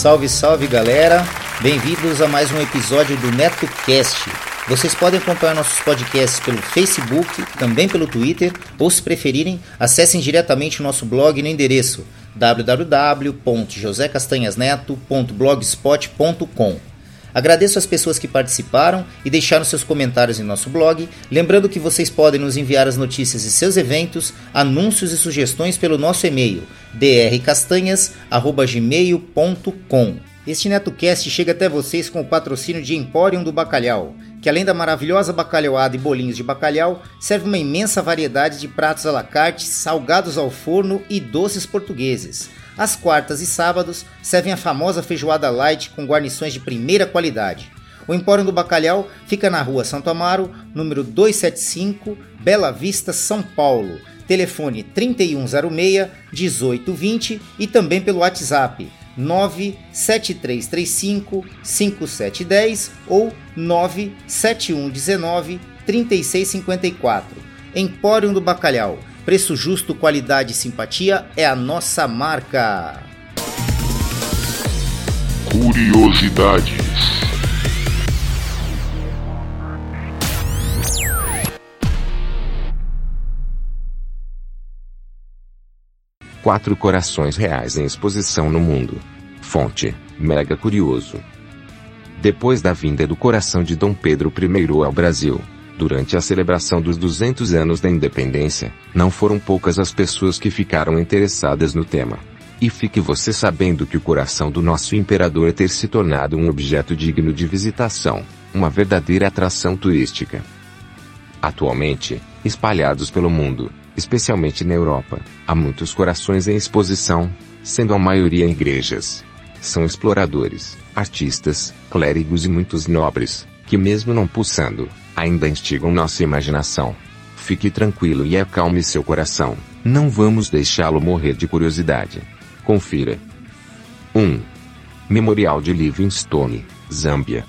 Salve, salve galera! Bem-vindos a mais um episódio do NetoCast. Vocês podem acompanhar nossos podcasts pelo Facebook, também pelo Twitter, ou se preferirem, acessem diretamente o nosso blog no endereço www.josecastanhasneto.blogspot.com. Agradeço as pessoas que participaram e deixaram seus comentários em nosso blog, lembrando que vocês podem nos enviar as notícias de seus eventos, anúncios e sugestões pelo nosso e-mail drcastanhas@gmail.com. Este NetoCast chega até vocês com o patrocínio de Emporium do Bacalhau, que além da maravilhosa bacalhauada e bolinhos de bacalhau, serve uma imensa variedade de pratos à la carte, salgados ao forno e doces portugueses. Às quartas e sábados, servem a famosa feijoada light com guarnições de primeira qualidade. O Empório do Bacalhau fica na rua Santo Amaro, número 275, Bela Vista, São Paulo. Telefone 3106 1820 e também pelo WhatsApp 97335 5710 ou 97119 3654. Empório do Bacalhau Preço justo, qualidade e simpatia é a nossa marca. Curiosidades. Quatro corações reais em exposição no mundo. Fonte: Mega Curioso. Depois da vinda do coração de Dom Pedro I ao Brasil, durante a celebração dos 200 anos da independência, não foram poucas as pessoas que ficaram interessadas no tema. E fique você sabendo que o coração do nosso imperador ter se tornado um objeto digno de visitação, uma verdadeira atração turística. Atualmente, espalhados pelo mundo, especialmente na Europa, há muitos corações em exposição, sendo a maioria igrejas. São exploradores, artistas, clérigos e muitos nobres, que mesmo não pulsando, ainda instigam nossa imaginação. Fique tranquilo e acalme seu coração. Não vamos deixá-lo morrer de curiosidade. Confira. 1. Memorial de Livingstone, Zâmbia.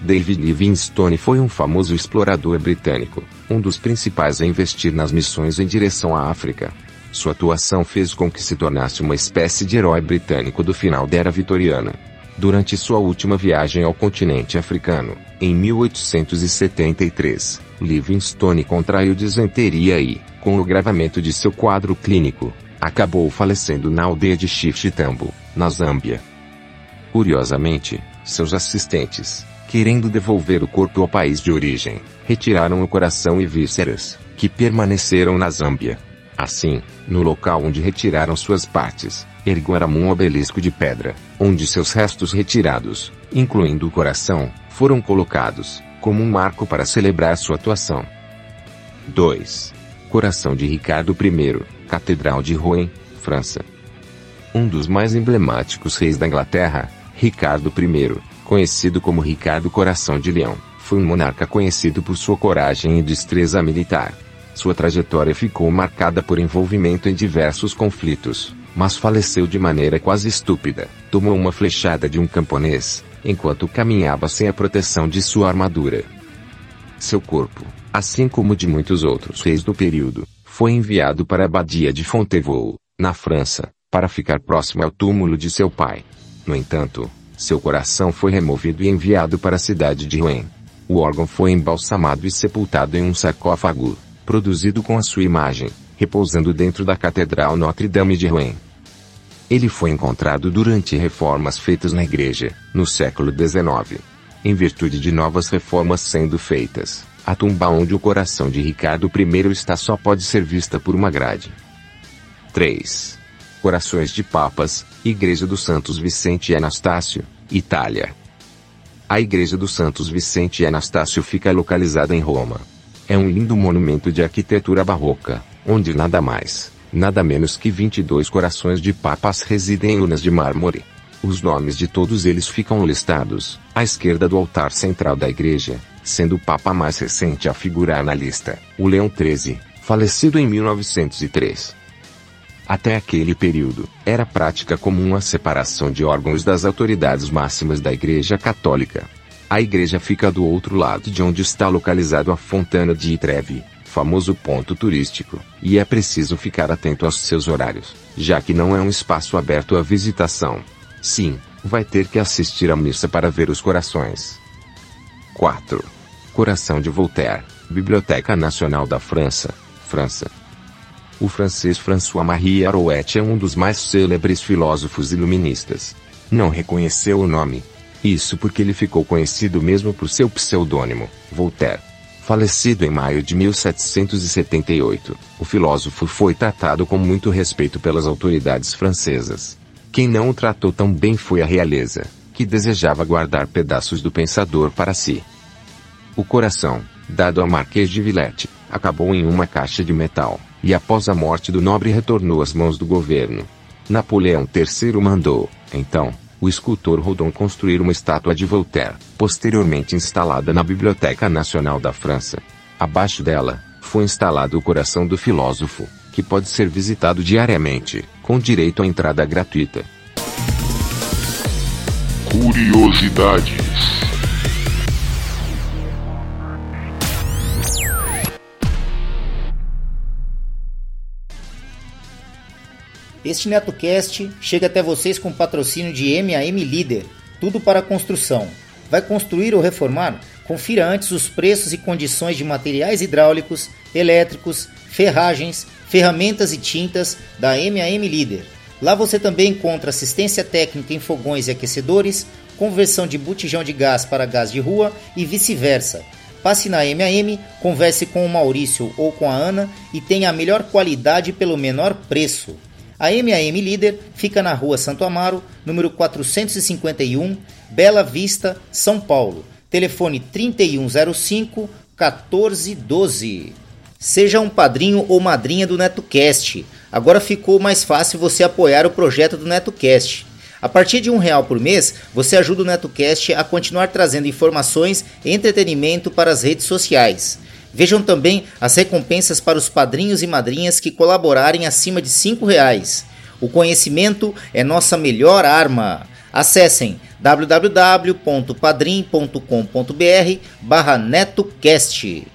David Livingstone foi um famoso explorador britânico, um dos principais a investir nas missões em direção à África. Sua atuação fez com que se tornasse uma espécie de herói britânico do final da era vitoriana. Durante sua última viagem ao continente africano, em 1873, Livingstone contraiu disenteria e, com o agravamento de seu quadro clínico, acabou falecendo na aldeia de Chichitambo, na Zâmbia. Curiosamente, seus assistentes, querendo devolver o corpo ao país de origem, retiraram o coração e vísceras, que permaneceram na Zâmbia. Assim, no local onde retiraram suas partes, ergueram um obelisco de pedra, onde seus restos retirados, incluindo o coração, foram colocados, como um marco para celebrar sua atuação. 2. Coração de Ricardo I, Catedral de Rouen, França. Um dos mais emblemáticos reis da Inglaterra, Ricardo I, conhecido como Ricardo Coração de Leão, foi um monarca conhecido por sua coragem e destreza militar. Sua trajetória ficou marcada por envolvimento em diversos conflitos, mas faleceu de maneira quase estúpida. Tomou uma flechada de um camponês, enquanto caminhava sem a proteção de sua armadura. Seu corpo, assim como de muitos outros reis do período, foi enviado para a abadia de Fontevaux, na França, para ficar próximo ao túmulo de seu pai. No entanto, seu coração foi removido e enviado para a cidade de Rouen. O órgão foi embalsamado e sepultado em um sarcófago, produzido com a sua imagem, repousando dentro da Catedral Notre-Dame de Rouen. Ele foi encontrado durante reformas feitas na igreja, no século XIX. Em virtude de novas reformas sendo feitas, a tumba onde o coração de Ricardo I está só pode ser vista por uma grade. 3. Corações de Papas, Igreja dos Santos Vicente e Anastácio, Itália. A Igreja dos Santos Vicente e Anastácio fica localizada em Roma. É um lindo monumento de arquitetura barroca, onde nada mais, nada menos que 22 corações de papas residem em urnas de mármore. Os nomes de todos eles ficam listados, à esquerda do altar central da igreja, sendo o papa mais recente a figurar na lista, o Leão XIII, falecido em 1903. Até aquele período, era prática comum a separação de órgãos das autoridades máximas da Igreja Católica. A igreja fica do outro lado de onde está localizado a Fontana de Trevi, famoso ponto turístico, e é preciso ficar atento aos seus horários, já que não é um espaço aberto à visitação. Sim, vai ter que assistir à missa para ver os corações. 4. Coração de Voltaire, Biblioteca Nacional da França, França. O francês François-Marie Arouet é um dos mais célebres filósofos iluministas. Não reconheceu o nome. Isso porque ele ficou conhecido mesmo por seu pseudônimo, Voltaire. Falecido em maio de 1778, o filósofo foi tratado com muito respeito pelas autoridades francesas. Quem não o tratou tão bem foi a realeza, que desejava guardar pedaços do pensador para si. O coração, dado a Marquês de Villette, acabou em uma caixa de metal, e após a morte do nobre retornou às mãos do governo. Napoleão III mandou, então, o escultor Rodin construir uma estátua de Voltaire, posteriormente instalada na Biblioteca Nacional da França. Abaixo dela, foi instalado o coração do filósofo, que pode ser visitado diariamente, com direito à entrada gratuita. Curiosidades. Este NetoCast chega até vocês com patrocínio de MAM Líder, tudo para construção. Vai construir ou reformar? Confira antes os preços e condições de materiais hidráulicos, elétricos, ferragens, ferramentas e tintas da MAM Líder. Lá você também encontra assistência técnica em fogões e aquecedores, conversão de botijão de gás para gás de rua e vice-versa. Passe na MAM, converse com o Maurício ou com a Ana e tenha a melhor qualidade pelo menor preço. A MAM Líder fica na rua Santo Amaro, número 451, Bela Vista, São Paulo. Telefone 3105 1412. Seja um padrinho ou madrinha do NetoCast. Agora ficou mais fácil você apoiar o projeto do NetoCast. A partir de um real por mês, você ajuda o NetoCast a continuar trazendo informações e entretenimento para as redes sociais. Vejam também as recompensas para os padrinhos e madrinhas que colaborarem acima de R$ reais. O conhecimento é nossa melhor arma. Acessem www.padrim.com.br barra netocast.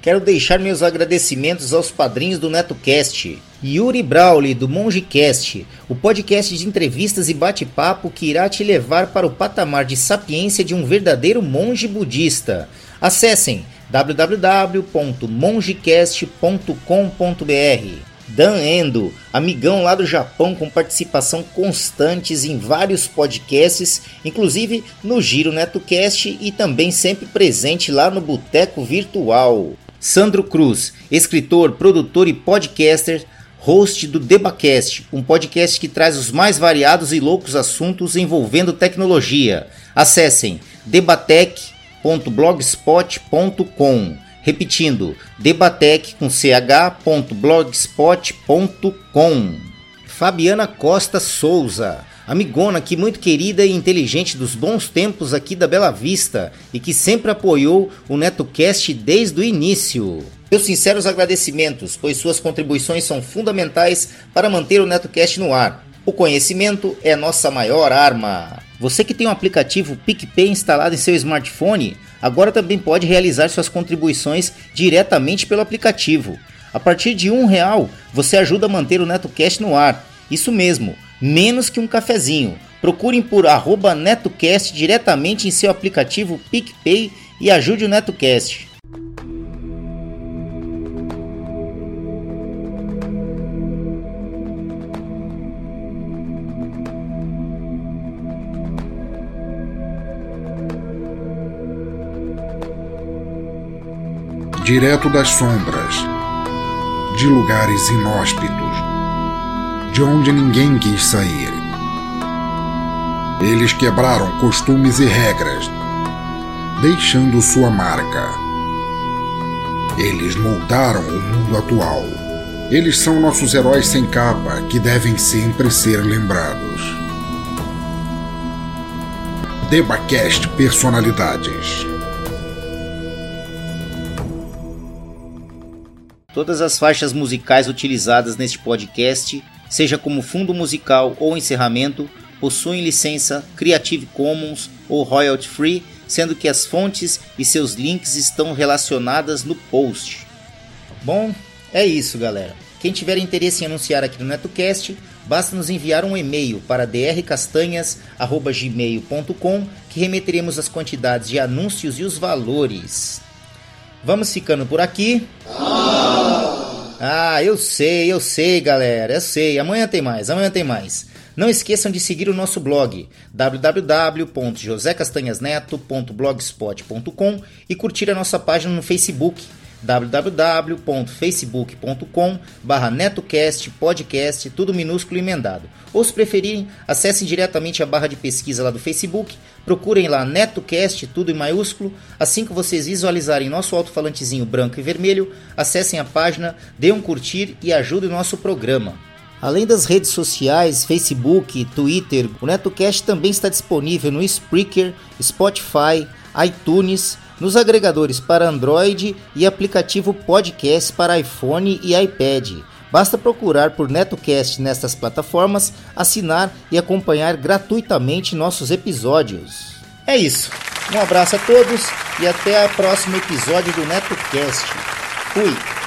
Quero deixar meus agradecimentos aos padrinhos do NetoCast. Yuri Brawley, do MongeCast, o podcast de entrevistas e bate-papo que irá te levar para o patamar de sapiência de um verdadeiro monge budista. Acessem www.mongecast.com.br. Dan Endo, amigão lá do Japão com participação constantes em vários podcasts, inclusive no Giro NetoCast e também sempre presente lá no Boteco Virtual. Sandro Cruz, escritor, produtor e podcaster, host do Debacast, um podcast que traz os mais variados e loucos assuntos envolvendo tecnologia. Acessem debatec.com debatec.blogspot.com. Repetindo, debatec com ch.blogspot.com. Fabiana Costa Souza, amigona que muito querida e inteligente dos bons tempos aqui da Bela Vista e que sempre apoiou o NetoCast desde o início. Meus sinceros agradecimentos, pois suas contribuições são fundamentais para manter o NetoCast no ar. O conhecimento é nossa maior arma. Você que tem o um aplicativo PicPay instalado em seu smartphone, agora também pode realizar suas contribuições diretamente pelo aplicativo. A partir de um real, você ajuda a manter o NetoCast no ar. Isso mesmo, menos que um cafezinho. Procurem por NetoCast diretamente em seu aplicativo PicPay e ajude o NetoCast. Direto das sombras, de lugares inóspitos, de onde ninguém quis sair. Eles quebraram costumes e regras, deixando sua marca. Eles moldaram o mundo atual, Eles são nossos heróis sem capa que devem sempre ser lembrados. DebaCast Personalidades Todas as faixas musicais utilizadas neste podcast, seja como fundo musical ou encerramento, possuem licença Creative Commons ou royalty free, sendo que as fontes e seus links estão relacionadas no post. Bom, é isso, galera. Quem tiver interesse em anunciar aqui no NetoCast, basta nos enviar um e-mail para drcastanhas@gmail.com que remeteremos as quantidades de anúncios e os valores. Vamos ficando por aqui. Ah, eu sei, eu sei, galera, eu sei. Amanhã tem mais, amanhã tem mais. Não esqueçam de seguir o nosso blog www.josecastanhasneto.blogspot.com e curtir a nossa página no Facebook www.facebook.com netocast podcast tudo minúsculo e emendado. Ou se preferirem acessem diretamente a barra de pesquisa lá do Facebook procurem lá netocast tudo em maiúsculo. Assim que vocês visualizarem nosso alto-falantezinho branco e vermelho acessem a página dê um curtir e ajudem o nosso programa. Além das redes sociais, Facebook, Twitter, o NetoCast também está disponível no Spreaker, Spotify, iTunes, nos agregadores para Android e aplicativo podcast para iPhone e iPad. Basta procurar por NetoCast nestas plataformas, assinar e acompanhar gratuitamente nossos episódios. É isso. Um abraço a todos e até o próximo episódio do NetoCast. Fui!